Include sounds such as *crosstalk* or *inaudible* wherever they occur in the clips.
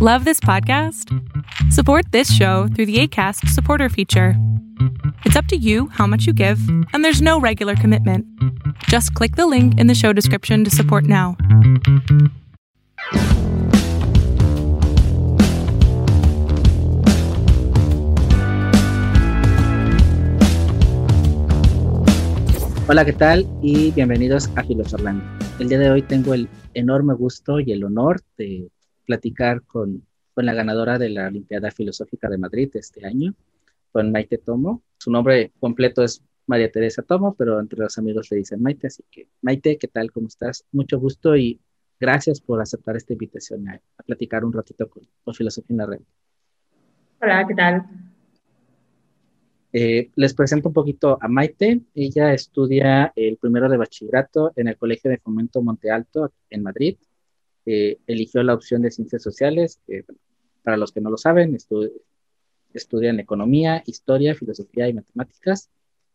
Love this podcast? Support this show through the ACAST supporter feature. It's up to you how much you give, and there's no regular commitment. Just click the link in the show description to support now. Hola, ¿qué tal? Y bienvenidos a Filosorlando. El día de hoy tengo el enorme gusto y el honor de platicar con, con la ganadora de la Olimpiada Filosófica de Madrid este año, con Maite Tomo. Su nombre completo es María Teresa Tomo, pero entre los amigos le dicen Maite, así que Maite, ¿qué tal? ¿Cómo estás? Mucho gusto y gracias por aceptar esta invitación a, a platicar un ratito con, con Filosofía en la Red. Hola, ¿qué tal? Eh, les presento un poquito a Maite. Ella estudia el primero de bachillerato en el Colegio de Fomento Monte Alto en Madrid. Eh, eligió la opción de ciencias sociales, para los que no lo saben, estu estudian economía, historia, filosofía y matemáticas,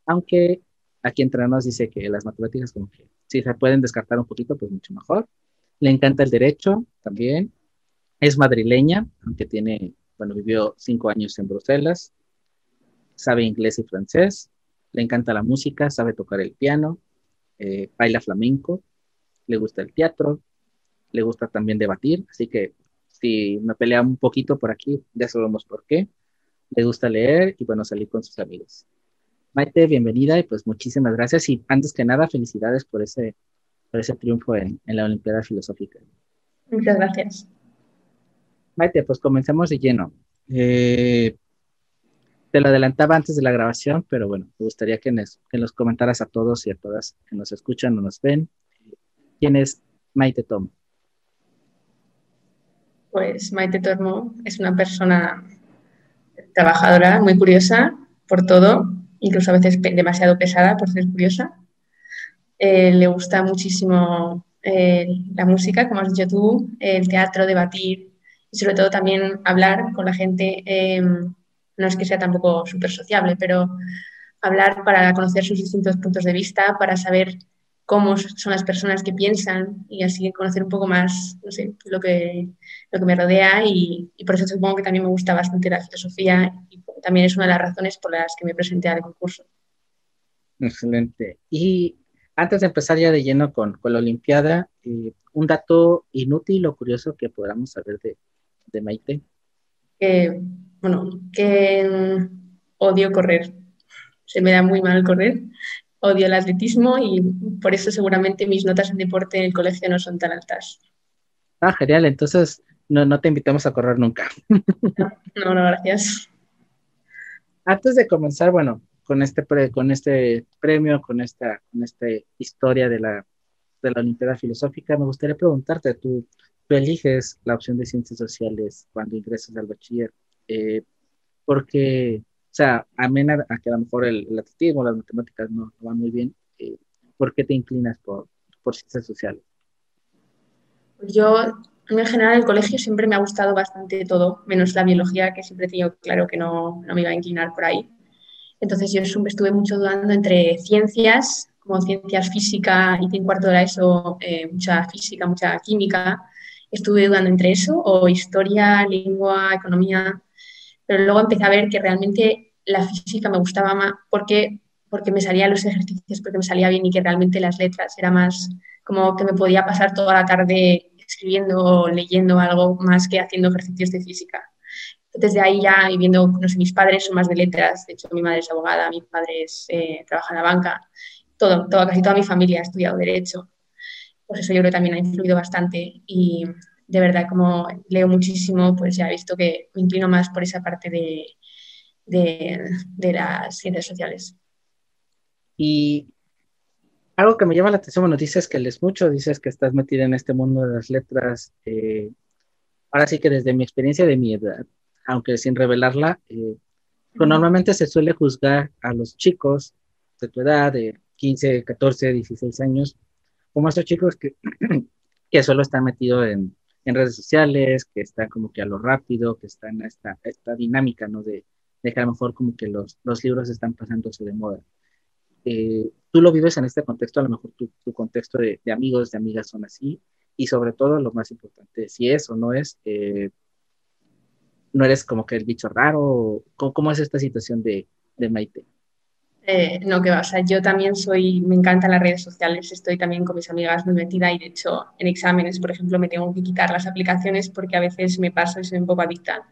aunque aquí entre nos dice que las matemáticas como que si se pueden descartar un poquito, pues mucho mejor. Le encanta el derecho también. Es madrileña, aunque tiene, bueno, vivió cinco años en Bruselas sabe inglés y francés, le encanta la música, sabe tocar el piano, eh, baila flamenco, le gusta el teatro, le gusta también debatir, así que si me pelea un poquito por aquí, ya sabemos por qué. Le gusta leer y bueno, salir con sus amigos. Maite, bienvenida y pues muchísimas gracias y antes que nada, felicidades por ese, por ese triunfo en, en la Olimpiada Filosófica. Muchas gracias. Maite, pues comencemos de lleno. Eh, te lo adelantaba antes de la grabación, pero bueno, me gustaría que nos, que nos comentaras a todos y a todas que nos escuchan o nos ven. ¿Quién es Maite Tomo? Pues Maite Tomo es una persona trabajadora, muy curiosa por todo, incluso a veces demasiado pesada por ser curiosa. Eh, le gusta muchísimo eh, la música, como has dicho tú, el teatro, debatir y sobre todo también hablar con la gente. Eh, no es que sea tampoco súper sociable, pero hablar para conocer sus distintos puntos de vista, para saber cómo son las personas que piensan y así conocer un poco más, no sé, lo que, lo que me rodea y, y por eso supongo que también me gusta bastante la filosofía y también es una de las razones por las que me presenté al concurso. Excelente. Y antes de empezar ya de lleno con, con la Olimpiada, eh, un dato inútil o curioso que podamos saber de, de Maite. Bueno, que odio correr. Se me da muy mal correr. Odio el atletismo y por eso seguramente mis notas en deporte en el colegio no son tan altas. Ah, genial. Entonces no, no te invitamos a correr nunca. No, no, gracias. Antes de comenzar, bueno, con este, pre, con este premio, con esta, con esta historia de la, de la Olimpiada Filosófica, me gustaría preguntarte, tú, tú eliges la opción de ciencias sociales cuando ingresas al bachiller eh, porque, o sea, amena a que a lo mejor el, el atletismo, las matemáticas no, no van muy bien, eh, ¿por qué te inclinas por, por ciencias sociales? Yo, en general, en el colegio siempre me ha gustado bastante todo, menos la biología, que siempre he tenido claro que no, no me iba a inclinar por ahí. Entonces yo siempre estuve mucho dudando entre ciencias, como ciencias física, y en cuarto de la ESO eh, mucha física, mucha química. Estuve dudando entre eso o historia, lengua, economía pero luego empecé a ver que realmente la física me gustaba más porque, porque me salían los ejercicios, porque me salía bien y que realmente las letras era más como que me podía pasar toda la tarde escribiendo o leyendo algo más que haciendo ejercicios de física. Entonces de ahí ya, y viendo, no sé, mis padres son más de letras, de hecho mi madre es abogada, mi padre es, eh, trabaja en la banca, todo, todo, casi toda mi familia ha estudiado derecho. Pues eso yo creo que también ha influido bastante y de verdad, como leo muchísimo, pues ya he visto que me inclino más por esa parte de, de, de las ciencias sociales. Y algo que me llama la atención, bueno, dices que lees mucho, dices que estás metida en este mundo de las letras. Eh, ahora sí que desde mi experiencia de mi edad, aunque sin revelarla, eh, pues normalmente se suele juzgar a los chicos de tu edad, de 15, 14, 16 años, como estos chicos que, *clears throat* que solo están metidos en, en redes sociales, que están como que a lo rápido, que están en esta, esta dinámica, ¿no? De, de que a lo mejor como que los, los libros están pasándose de moda. Eh, tú lo vives en este contexto, a lo mejor tu, tu contexto de, de, amigos, de amigas son así, y sobre todo lo más importante, si es o no es, eh, no eres como que el bicho raro? ¿Cómo, es esta situación de, de Maite? Eh, no, que va, o sea, yo también soy, me encantan las redes sociales, estoy también con mis amigas muy metida y de hecho en exámenes, por ejemplo, me tengo que quitar las aplicaciones porque a veces me paso y soy un poco adicta.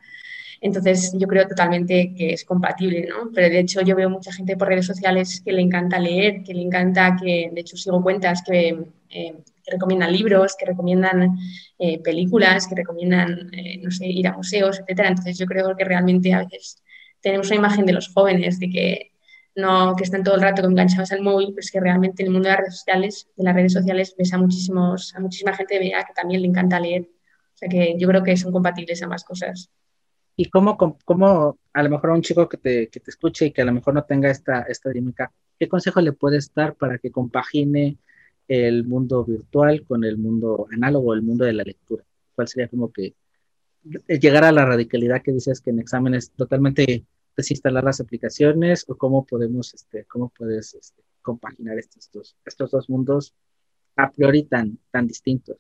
Entonces yo creo totalmente que es compatible, ¿no? Pero de hecho yo veo mucha gente por redes sociales que le encanta leer, que le encanta, que de hecho sigo cuentas que, eh, recomiendan libros, que recomiendan eh, películas, que recomiendan, no sé, ir a museos, etcétera. Entonces yo creo que realmente a veces tenemos una imagen de los jóvenes de que no que están todo el rato enganchados al móvil, pero es que realmente en el mundo de las redes sociales, de las redes sociales ves a, muchísimos, a muchísima gente vea que también le encanta leer. O sea que yo creo que son compatibles ambas cosas. ¿Y cómo, cómo a lo mejor a un chico que te, que te escuche y que a lo mejor no tenga esta, esta dinámica, qué consejo le puedes dar para que compagine el mundo virtual con el mundo análogo, el mundo de la lectura? ¿Cuál sería como que llegar a la radicalidad que dices que en exámenes totalmente desinstalar las aplicaciones o cómo podemos, este, cómo puedes este, compaginar estos dos, estos dos mundos a priori tan, tan distintos?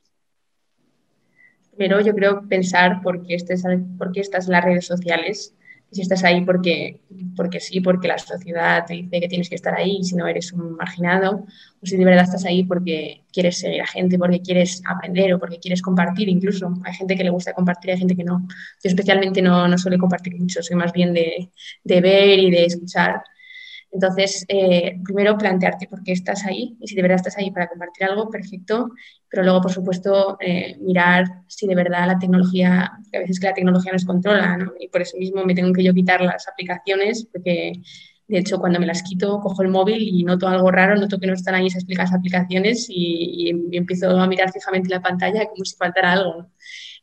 Primero, yo creo pensar por qué, estés, por qué estás en las redes sociales si estás ahí porque, porque sí, porque la sociedad te dice que tienes que estar ahí, si no eres un marginado, o si de verdad estás ahí porque quieres seguir a gente, porque quieres aprender o porque quieres compartir incluso. Hay gente que le gusta compartir, hay gente que no. Yo especialmente no, no suelo compartir mucho, soy más bien de, de ver y de escuchar. Entonces, eh, primero plantearte por qué estás ahí y si de verdad estás ahí para compartir algo, perfecto. Pero luego, por supuesto, eh, mirar si de verdad la tecnología, que a veces que la tecnología nos controla, ¿no? Y por eso mismo me tengo que yo quitar las aplicaciones, porque de hecho cuando me las quito, cojo el móvil y noto algo raro, noto que no están ahí esas aplicaciones y, y empiezo a mirar fijamente la pantalla como si faltara algo.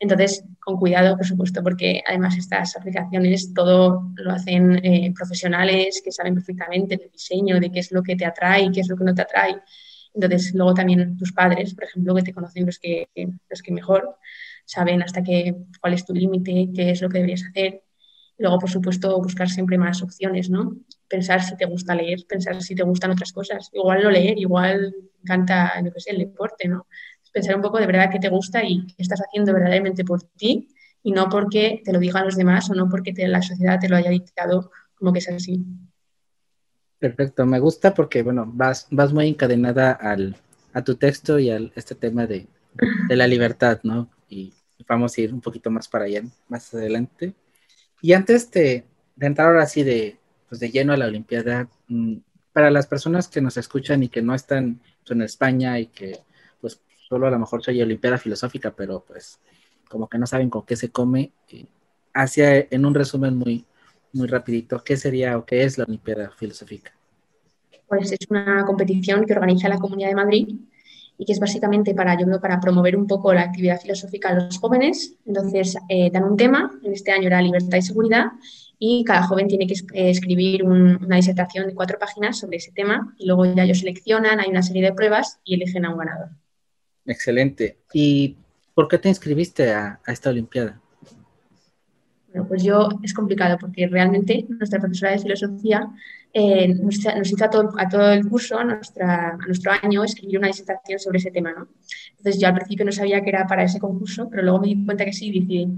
Entonces, con cuidado, por supuesto, porque además estas aplicaciones todo lo hacen eh, profesionales que saben perfectamente del diseño, de qué es lo que te atrae y qué es lo que no te atrae. Entonces, luego también tus padres, por ejemplo, que te conocen los que, los que mejor, saben hasta qué, cuál es tu límite, qué es lo que deberías hacer. Luego, por supuesto, buscar siempre más opciones, ¿no? Pensar si te gusta leer, pensar si te gustan otras cosas. Igual no leer, igual encanta, no sé, el deporte, ¿no? pensar un poco de verdad qué te gusta y qué estás haciendo verdaderamente por ti y no porque te lo digan los demás o no porque la sociedad te lo haya dictado como que es así. Perfecto, me gusta porque, bueno, vas, vas muy encadenada al, a tu texto y a este tema de, de, la libertad, ¿no? Y vamos a ir un poquito más para allá, más adelante. Y antes de, entrar ahora sí de, pues de lleno a la Olimpiada, mm, para las personas que nos escuchan y que no están pues, en España y que pues solo a lo mejor soy Olimpiada Filosófica, pero pues como que no saben con qué se come. hacia, en un resumen muy, muy rapidito, ¿qué sería o qué es la Olimpiada Filosófica? Pues es una competición que organiza la Comunidad de Madrid y que es básicamente para, yo creo, para promover un poco la actividad filosófica a los jóvenes. Entonces, eh, dan un tema, en este año era libertad y seguridad, y cada joven tiene que eh, escribir una disertación de cuatro páginas sobre ese tema y luego ya ellos seleccionan, hay una serie de pruebas y eligen a un ganador. Excelente. ¿Y por qué te inscribiste a, esta Olimpiada? Bueno, pues yo es complicado porque realmente nuestra profesora de filosofía eh, nos, hizo a todo, a todo, el curso, nuestra, a nuestro año, escribir una disertación sobre ese tema. ¿no? Entonces yo al principio no sabía que era para ese concurso, pero luego me di cuenta que sí,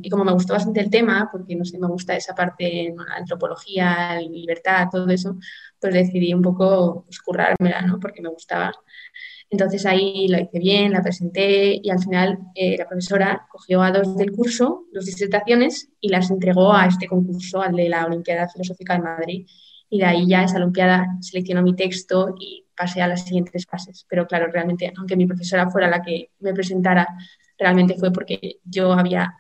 y como me gustó bastante el tema, porque no sé, me gusta esa parte, la antropología, la libertad, todo eso, pues decidí un poco pues, currármela, ¿no? porque me gustaba. Entonces ahí lo hice bien, la presenté y al final eh, la profesora cogió a dos del curso, dos disertaciones, y las entregó a este concurso, al de la Olimpiada Filosófica de Madrid. Y de ahí ya esa Olimpiada seleccionó mi texto y pasé a las siguientes fases. Pero claro, realmente, aunque mi profesora fuera la que me presentara, realmente fue porque yo había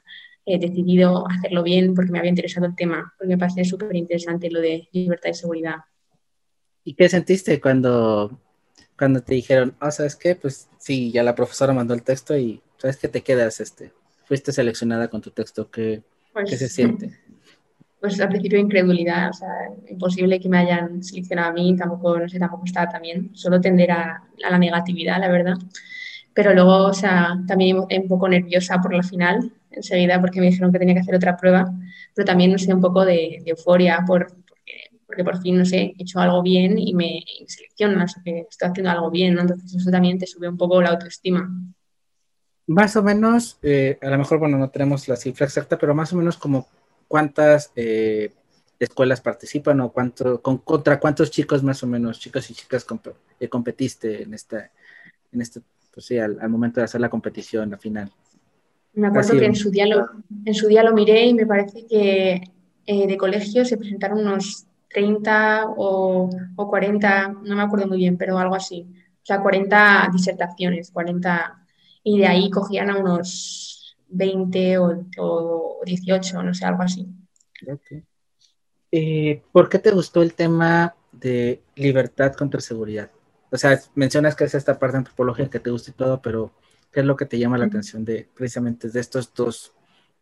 eh, decidido hacerlo bien, porque me había interesado el tema, porque me parecía súper interesante lo de libertad y seguridad. ¿Y qué sentiste cuando cuando te dijeron, ah, ¿sabes qué? Pues sí, ya la profesora mandó el texto y ¿sabes qué te quedas? Este, fuiste seleccionada con tu texto, ¿qué, ¿qué se pues, siente? Pues al principio incredulidad, o sea, imposible que me hayan seleccionado a mí, tampoco, no sé, tampoco estaba también, solo tender a, la negatividad, la verdad. Pero luego, o sea, también un poco nerviosa por la final, enseguida, porque me dijeron que tenía que hacer otra prueba, pero también, no sé, un poco de, de euforia por, porque por fin, no sé, he hecho algo bien y me, seleccionan, o sea, que estoy haciendo algo bien, ¿no? Entonces eso también te sube un poco la autoestima. Más o menos, eh, a lo mejor, bueno, no tenemos la cifra exacta, pero más o menos como cuántas eh, escuelas participan o cuánto, con, contra cuántos chicos más o menos, chicos y chicas eh, competiste en esta, en este, pues sí, al, momento de hacer la competición, la final. Me acuerdo que en su, día lo, en su día lo miré y me parece que eh, de colegio se presentaron unos 30 o, o, 40, no me acuerdo muy bien, pero algo así. O sea, 40 disertaciones, 40, y de ahí cogían a unos 20 o, o 18, no sé, algo así. Eh, ¿Por qué te gustó el tema de libertad contra seguridad? O sea, mencionas que es esta parte antropológica que te gusta y todo, pero ¿qué es lo que te llama la atención de precisamente de estos dos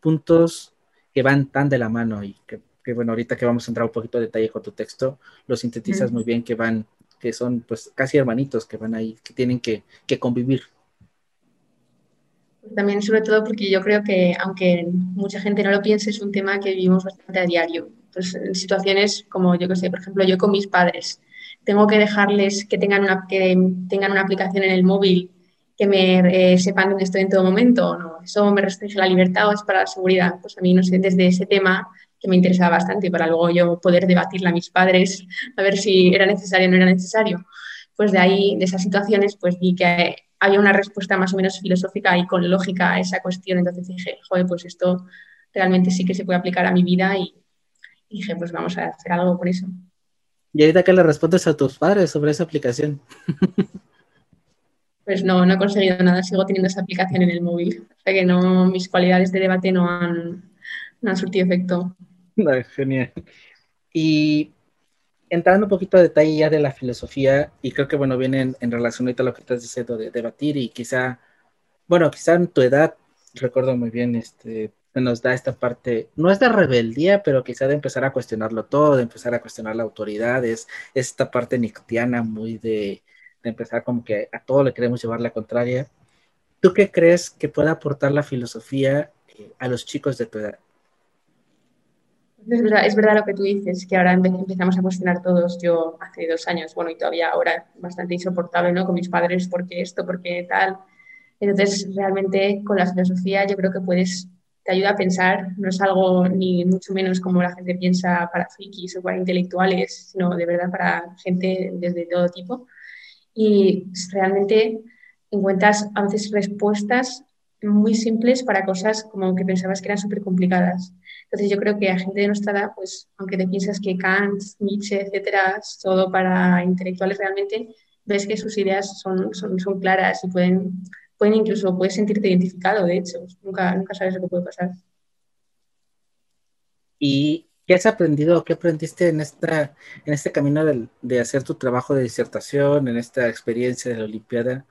puntos que van tan de la mano y que, bueno, ahorita que vamos a entrar un poquito de detalle con tu texto, lo sintetizas muy bien, que van, que son pues casi hermanitos que van ahí, que tienen que, que convivir. También sobre todo porque yo creo que aunque mucha gente no lo piense, es un tema que vivimos bastante a diario. Pues en situaciones como yo que sé, por ejemplo, yo con mis padres, tengo que dejarles que tengan una, que tengan una aplicación en el móvil que me eh, sepan dónde estoy en todo momento o no. Eso me restringe la libertad o es para la seguridad. Pues a mí, no sé, desde ese tema que me interesaba bastante para luego yo poder debatirle a mis padres a ver si era necesario o no era necesario. Pues de ahí, de esas situaciones, pues vi que había una respuesta más o menos filosófica y con lógica a esa cuestión. Entonces dije, joder, pues esto realmente sí que se puede aplicar a mi vida y, dije, pues vamos a hacer algo con eso. ¿Y ahorita qué le respondes a tus padres sobre esa aplicación? *laughs* Pues no, no he conseguido nada, sigo teniendo esa aplicación en el móvil. O sea que no, mis cualidades de debate no han, no han surtido efecto. *laughs* No, genial. Y entrando un poquito a detalle ya de la filosofía, y creo que bueno, viene en, en relación a lo que estás diciendo de debatir, y quizá, bueno, quizá en tu edad, recuerdo muy bien, este, nos da esta parte, no es de rebeldía, pero quizá de empezar a cuestionarlo todo, de empezar a cuestionar la autoridad, es esta parte nictiana muy de, de empezar como que a todo le queremos llevar la contraria. ¿Tú qué crees que puede aportar la filosofía eh, a los chicos de tu edad? Es verdad, es verdad lo que tú dices, que ahora empezamos a cuestionar todos. Yo hace dos años, bueno, y todavía ahora bastante insoportable, ¿no? Con mis padres, ¿por qué esto? ¿Por qué tal? Entonces, realmente con la filosofía yo creo que puedes, te ayuda a pensar, no es algo ni mucho menos como la gente piensa para frikis o para intelectuales, sino de verdad para gente desde todo tipo y realmente encuentras a veces respuestas muy simples para cosas como que pensabas que eran súper complicadas. Entonces yo creo que a gente de nuestra edad, pues aunque te piensas que Kant, Nietzsche, etcétera, es todo para intelectuales realmente, ves que sus ideas son, son, son claras y pueden, pueden incluso, puedes sentirte identificado, de hecho, nunca, nunca sabes lo que puede pasar. Y ¿Qué has aprendido qué aprendiste en, esta, en este camino de, hacer tu trabajo de disertación, en esta experiencia de la Olimpiada?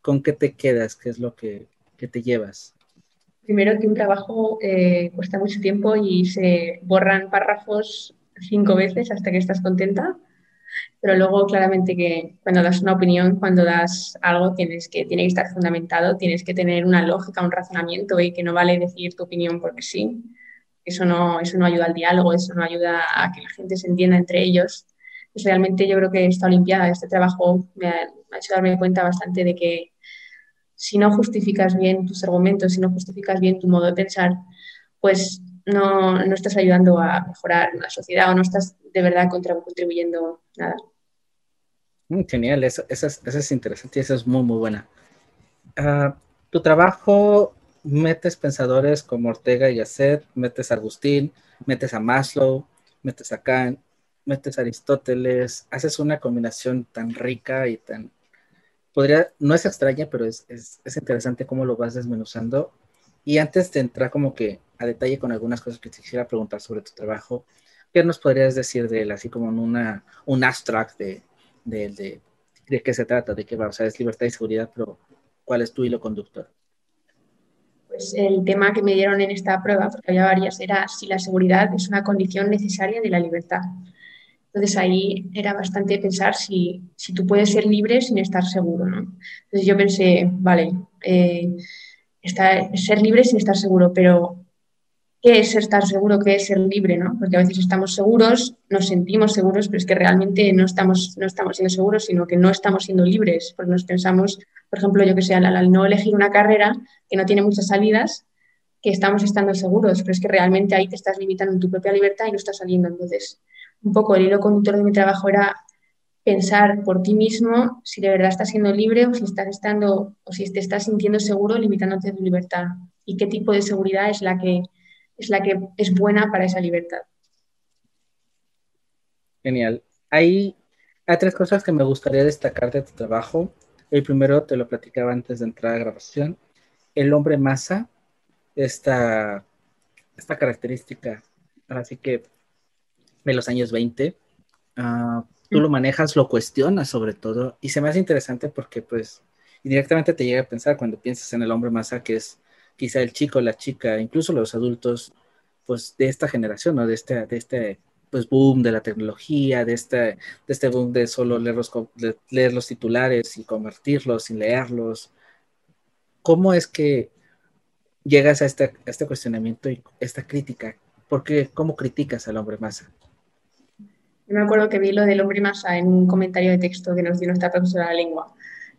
¿Con qué te quedas? ¿Qué es lo que, te llevas? Primero que un trabajo eh, cuesta mucho tiempo y se borran párrafos cinco veces hasta que estás contenta. Pero luego claramente que cuando das una opinión, cuando das algo, tienes que, tiene que estar fundamentado, tienes que tener una lógica, un razonamiento y que no vale decir tu opinión porque sí eso no, eso no ayuda al diálogo, eso no ayuda a que la gente se entienda entre ellos. Pues realmente yo creo que esta Olimpiada, este trabajo, me ha, hecho darme cuenta bastante de que si no justificas bien tus argumentos, si no justificas bien tu modo de pensar, pues no, no estás ayudando a mejorar la sociedad o no estás de verdad contribuyendo nada. Mm, genial, eso, eso, es, eso, es, interesante y eso es muy, muy buena. Ah, tu trabajo metes pensadores como Ortega y Gasset, metes a Agustín, metes a Maslow, metes a Kant, metes a Aristóteles, haces una combinación tan rica y tan... No es extraña, pero es, es, es interesante cómo lo vas desmenuzando. Y antes de entrar como que a detalle con algunas cosas que te quisiera preguntar sobre tu trabajo, ¿qué nos podrías decir de él, así como en una, un abstract de, de, de, de qué se trata, de qué va? O sea, es libertad y seguridad, pero ¿cuál es tu hilo conductor? Pues el tema que me dieron en esta prueba, porque había varias, era si la seguridad es una condición necesaria de la libertad. Entonces ahí era bastante pensar si, si tú puedes ser libre sin estar seguro. ¿no? Entonces yo pensé, vale, eh, ser libre sin estar seguro, pero ¿qué es estar seguro? ¿Qué es ser libre? ¿no? Porque a veces estamos seguros, nos sentimos seguros, pero es que realmente no estamos, no estamos siendo seguros, sino que no estamos siendo libres, porque nos pensamos por ejemplo, yo que sé, al, no elegir una carrera que no tiene muchas salidas, que estamos estando seguros, pero es que realmente ahí te estás limitando en tu propia libertad y no estás saliendo. Entonces, un poco el hilo conductor de mi trabajo era pensar por ti mismo si de verdad estás siendo libre o si estás estando o si te estás sintiendo seguro limitándote tu libertad y qué tipo de seguridad es la que es la que es buena para esa libertad. Genial. Hay, tres cosas que me gustaría destacar de tu trabajo. El primero te lo platicaba antes de entrar a grabación. El hombre masa, esta, esta característica, así que de los años 20, ah, tú lo manejas, lo cuestionas sobre todo, y se me hace interesante porque pues indirectamente te llega a pensar cuando piensas en el hombre masa, que es quizá el chico, la chica, incluso los adultos, pues de esta generación, ¿no? De este, de este pues boom de la tecnología, de este, de este boom de solo leer los, leer los titulares y convertirlos sin leerlos. ¿Cómo es que llegas a este, a este cuestionamiento y esta crítica? ¿Por qué? ¿Cómo criticas al hombre masa? Yo me acuerdo que vi lo del hombre masa en un comentario de texto que nos dio nuestra profesora de lengua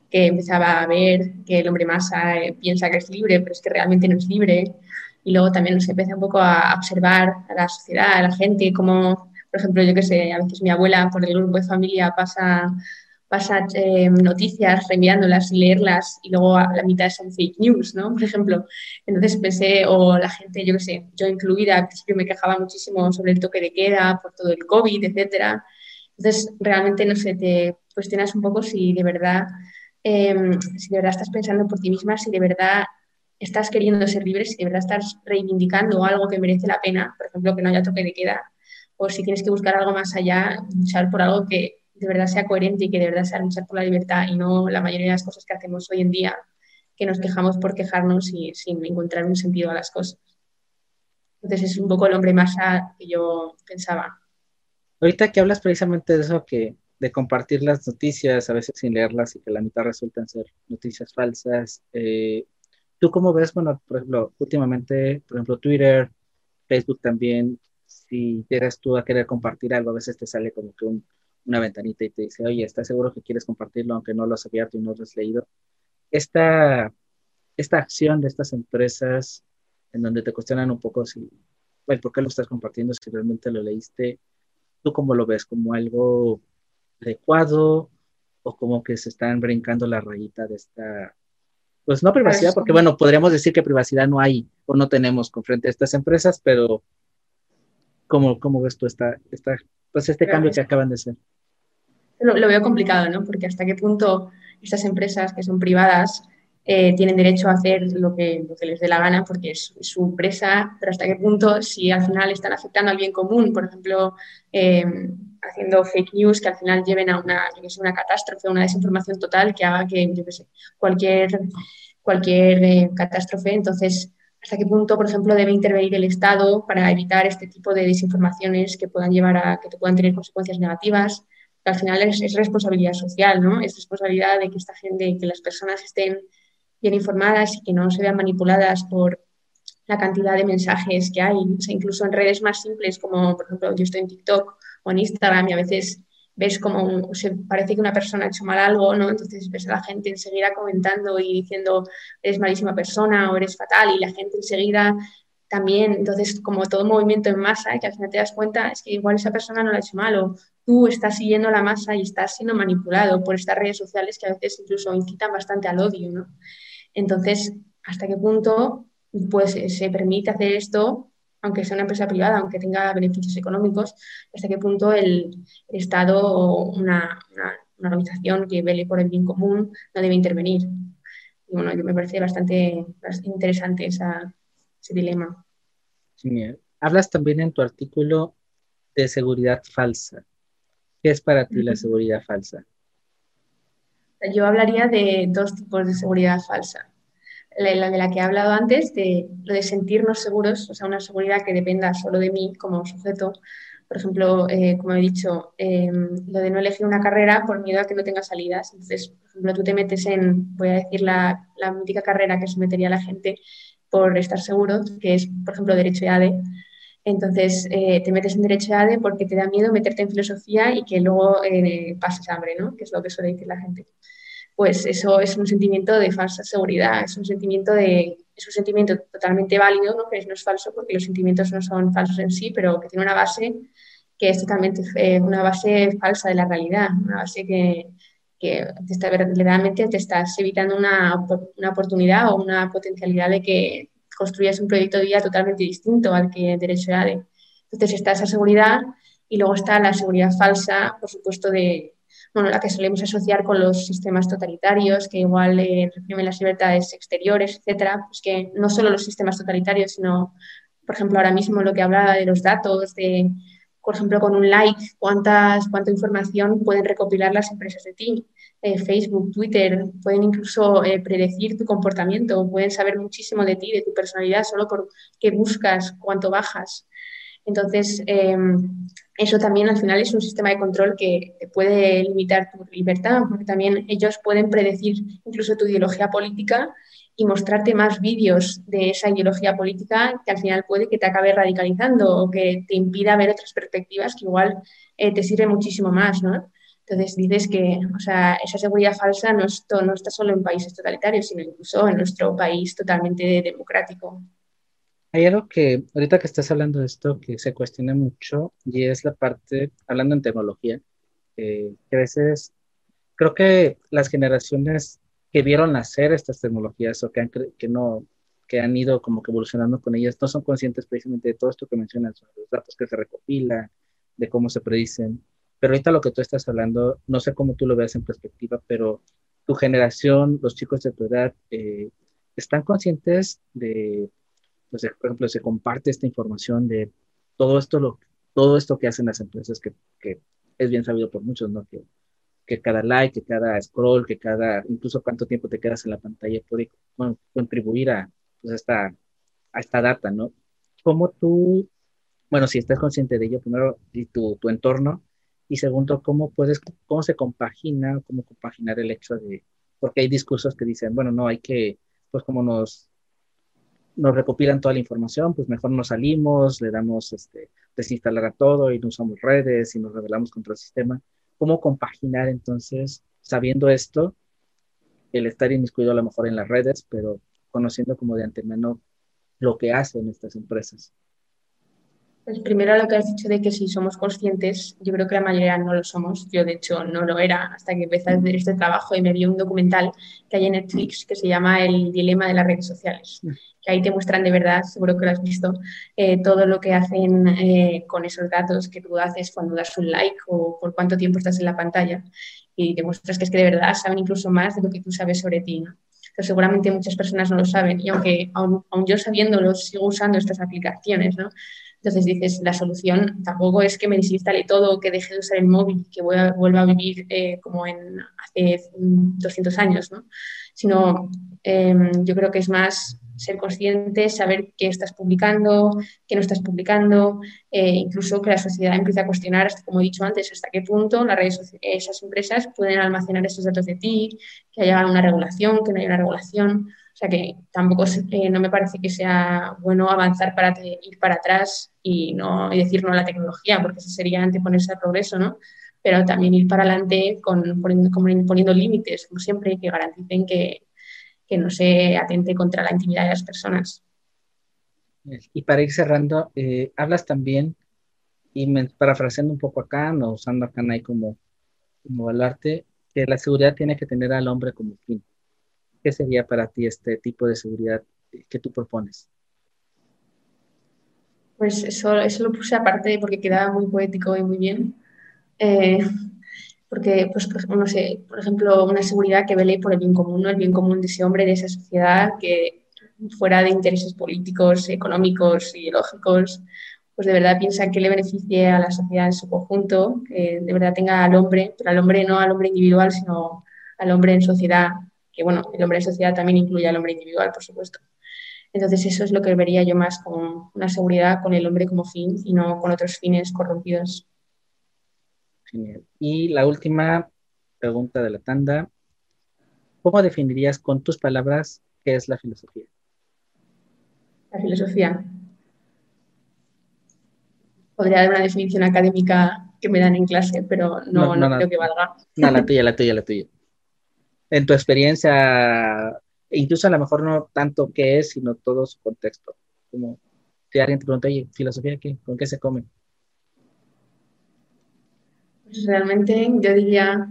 que empezaba a ver que el hombre masa eh, piensa que es libre, pero es que realmente no es libre. Y luego también nos empieza un poco a observar a la sociedad, a la gente, como, por ejemplo, yo que sé, a veces mi abuela por el grupo de familia pasa, pasa eh, noticias reenviándolas y leerlas y luego a la mitad son fake news, ¿no? *laughs* Por ejemplo. Entonces pensé, o la gente, yo que sé, yo incluida, al principio me quejaba muchísimo sobre el toque de queda, por todo el COVID, etcétera. Entonces, realmente, no sé, te cuestionas un poco si de verdad Em, si de verdad estás pensando por ti misma, si de verdad estás queriendo ser libre, si de verdad estás reivindicando algo que merece la pena, por ejemplo, que no haya toque de queda, o si tienes que buscar algo más allá, luchar por algo que de verdad sea coherente y que de verdad sea luchar por la libertad y no la mayoría de las cosas que hacemos hoy en día, que nos quejamos por quejarnos y sin encontrar un sentido a las cosas. Entonces es un poco el hombre más que yo pensaba. Ahorita que hablas precisamente de eso que de compartir las noticias, a veces sin leerlas y que la mitad resultan ser noticias falsas. Eh, ¿Tú cómo ves, bueno, por ejemplo, últimamente, por ejemplo, Twitter, Facebook también, si llegas tú a querer compartir algo, a veces te sale como que una ventanita y te dice, oye, ¿estás seguro que quieres compartirlo aunque no lo has abierto y no lo has leído? Esta, esta acción de estas empresas en donde te cuestionan un poco si, bueno, ¿por qué lo estás compartiendo si realmente lo leíste? ¿Tú cómo lo ves? ¿Como algo adecuado o como que se están brincando la rayita de esta, pues no privacidad, porque bueno, podríamos decir que privacidad no hay o no tenemos con frente a estas empresas, pero ¿cómo, cómo ves tú esta, esta, pues este cambio que acaban de hacer? Lo, veo complicado, ¿no? Porque hasta qué punto estas empresas que son privadas eh, tienen derecho a hacer lo que, que, les dé la gana porque es, su empresa, pero hasta qué punto si al final están afectando al bien común, por ejemplo, eh, haciendo fake news que al final lleven a una, una catástrofe, una desinformación total que haga que, yo cualquier, cualquier eh, catástrofe. Entonces, ¿hasta qué punto, por ejemplo, debe intervenir el Estado para evitar este tipo de desinformaciones que puedan llevar a que puedan tener consecuencias negativas? Al final es, es, responsabilidad social, ¿no? Es responsabilidad de que esta gente, que las personas estén bien informadas y que no se vean manipuladas por la cantidad de mensajes que hay, incluso en redes más simples como por ejemplo yo estoy en TikTok o en Instagram y a veces ves como se parece que una persona ha hecho mal algo, ¿no? Entonces ves a la gente enseguida comentando y diciendo eres malísima persona o eres fatal y la gente enseguida también, entonces como todo movimiento en masa, que al final te das cuenta es que igual esa persona no lo ha hecho mal tú estás siguiendo la masa y estás siendo manipulado por estas redes sociales que a veces incluso incitan bastante al odio, ¿no? Entonces, ¿hasta qué punto pues, se permite hacer esto, aunque sea una empresa privada, aunque tenga beneficios económicos? ¿Hasta qué punto el, Estado o una, organización que vele por el bien común no debe intervenir? Y bueno, me parece bastante, interesante esa, ese dilema. Hablas también en tu artículo de seguridad falsa. ¿Qué es para ti la seguridad falsa? Yo hablaría de dos tipos de seguridad falsa. La, de la que he hablado antes, de lo de sentirnos seguros, o sea, una seguridad que dependa solo de mí como sujeto. Por ejemplo, eh, como he dicho, em, lo de no elegir una carrera por miedo a que no tenga salidas. Entonces, por ejemplo, tú te metes en, voy a decir, la, la mítica carrera que se metería la gente por estar seguro, que es, por ejemplo, Derecho de ADE. Entonces, eh, te metes en Derecho de ADE porque te da miedo meterte en filosofía y que luego eh, pases hambre, ¿no? Que es lo que suele decir la gente. pues eso es un sentimiento de falsa seguridad, es un sentimiento de es un sentimiento totalmente válido, ¿no? que no es falso porque los sentimientos no son falsos en sí, pero que tiene una base que es totalmente eh, una base falsa de la realidad, una base que, que te está, verdaderamente te estás evitando una, una, oportunidad o una potencialidad de que construyas un proyecto de vida totalmente distinto al que derecho de. Entonces está esa seguridad y luego está la seguridad falsa, por supuesto, de, bueno, la que solemos asociar con los sistemas totalitarios, que igual eh, reprimen las libertades exteriores, etcétera, pues que no solo los sistemas totalitarios, sino, por ejemplo, ahora mismo lo que hablaba de los datos, de, por ejemplo, con un like, cuántas, cuánta información pueden recopilar las empresas de ti. Eh, Facebook, Twitter, pueden incluso eh, predecir tu comportamiento, pueden saber muchísimo de ti, de tu personalidad, solo por qué buscas, cuánto bajas. Entonces, em, eso también al final es un sistema de control que puede limitar tu libertad, porque también ellos pueden predecir incluso tu ideología política y mostrarte más vídeos de esa ideología política que al final puede que te acabe radicalizando o que te impida ver otras perspectivas que igual eh, te sirven muchísimo más, ¿no? Entonces dices que o sea, esa seguridad falsa no, no está solo en países totalitarios, sino incluso en nuestro país totalmente democrático. Hay algo que, ahorita que estás hablando de esto, que se cuestiona mucho, y es la parte, hablando en tecnología, que a veces creo que las generaciones que vieron nacer estas tecnologías o que han, que no, que han ido como que evolucionando con ellas, no son conscientes precisamente de todo esto que mencionas, los datos que se recopilan, de cómo se predicen. Pero ahorita lo que tú estás hablando, no sé cómo tú lo veas en perspectiva, pero tu generación, los chicos de tu edad, eh, están conscientes de pues, por ejemplo, se comparte esta información de todo esto, lo, todo esto que hacen las empresas, que, que es bien sabido por muchos, ¿no? Que, que cada like, que cada scroll, que cada, incluso cuánto tiempo te quedas en la pantalla puede contribuir a, pues, esta, a esta data, ¿no? ¿Cómo tú, bueno, si estás consciente de ello, primero, y tu, tu entorno, y segundo, cómo puedes, cómo se compagina, cómo compaginar el hecho de, porque hay discursos que dicen, bueno, no, hay que, pues como nos nos recopilan toda la información, pues mejor nos salimos, le damos este, desinstalar a todo y no usamos redes y nos rebelamos contra el sistema. ¿Cómo compaginar entonces, sabiendo esto, el estar inmiscuido a lo mejor en las redes, pero conociendo como de antemano lo que hacen estas empresas? Pues primero lo que has dicho de que si somos conscientes, yo creo que la mayoría no lo somos. Yo de hecho no lo era hasta que empecé a hacer este trabajo y me vi un documental que hay en Netflix que se llama El dilema de las redes sociales. Mm. Que ahí te muestran de verdad, seguro que lo has visto, eh, todo lo que hacen eh, con esos datos que tú haces cuando das un like o por cuánto tiempo estás en la pantalla. Y te muestras que es que de verdad saben incluso más de lo que tú sabes sobre ti. ¿no? Pero seguramente muchas personas no lo saben y aunque aún, aún yo sabiéndolo sigo usando estas aplicaciones, ¿no? Entonces dices, la solución tampoco es que me desinstale todo, que deje de usar el móvil, que vuelva a vivir eh, como en hace 200 años, ¿no? Sino em, yo creo que es más ser consciente, saber qué estás publicando, qué no estás publicando, eh, incluso que la sociedad empiece a cuestionar, como he dicho antes, hasta qué punto las redes esas empresas pueden almacenar esos datos de ti, que haya una regulación, que no haya una regulación. O sea que tampoco eh, no me parece que sea bueno avanzar para ir para atrás y no decir no a la tecnología, porque eso sería anteponerse al progreso, ¿no? Pero también ir para adelante con, poniendo, límites, como siempre, que garanticen que, que no se atente contra la intimidad de las personas. Y para ir cerrando, eh, hablas también, y me, parafraseando un poco acá, no usando acá como, como baluarte, que la seguridad tiene que tener al hombre como fin. ¿Qué sería para ti este tipo de seguridad que tú propones? Pues eso, eso lo puse aparte porque quedaba muy poético y muy bien. Eh, porque, pues, no sé, por ejemplo, una seguridad que vele por el bien común, ¿no? el bien común de ese hombre, de esa sociedad, que fuera de intereses políticos, económicos, ideológicos, pues de verdad piensa que le beneficie a la sociedad en su conjunto, que de verdad tenga al hombre, pero al hombre no al hombre individual, sino al hombre en sociedad, que bueno, el hombre en sociedad también incluye al hombre individual, por supuesto. Entonces eso es lo que vería yo más como una seguridad con el hombre como fin y no con otros fines corrompidos. Genial. Y la última pregunta de la tanda. ¿Cómo definirías con tus palabras qué es la filosofía? La filosofía. Podría dar una definición académica que me dan en clase, pero no, no, creo que valga. No, la tuya, la tuya, la tuya. En tu experiencia, incluso a lo mejor no tanto qué es, sino todo su contexto. Como si alguien te pregunta, oye, filosofía, ¿qué? ¿con qué se come? Pues realmente yo diría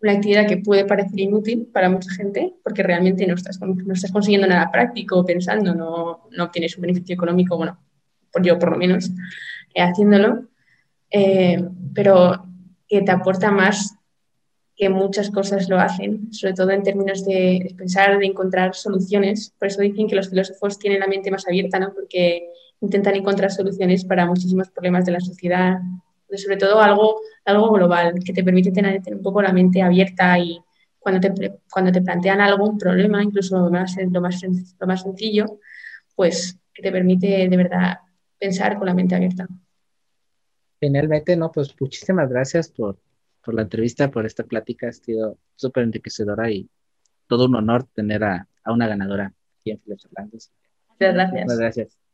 una actividad que puede parecer inútil para mucha gente, porque realmente no estás, no estás consiguiendo nada práctico pensando, no, no obtienes un beneficio económico, bueno, por yo por lo menos, eh, haciéndolo, eh, pero que te aporta más que muchas cosas lo hacen, sobre todo en términos de pensar, de encontrar soluciones. Por eso dicen que los filósofos tienen la mente más abierta, ¿no? porque intentan encontrar soluciones para muchísimos problemas de la sociedad, sobre todo algo, algo global, que te permite tener, un poco la mente abierta y cuando te, cuando te plantean algún problema, incluso lo más, lo, más, lo más sencillo, pues que te permite de verdad pensar con la mente abierta. Finalmente, no, pues muchísimas gracias por, por la entrevista, por esta plática. Ha sido súper enriquecedora y todo un honor tener a, a una ganadora aquí en Filosofantes. Muchas gracias. Muchas gracias.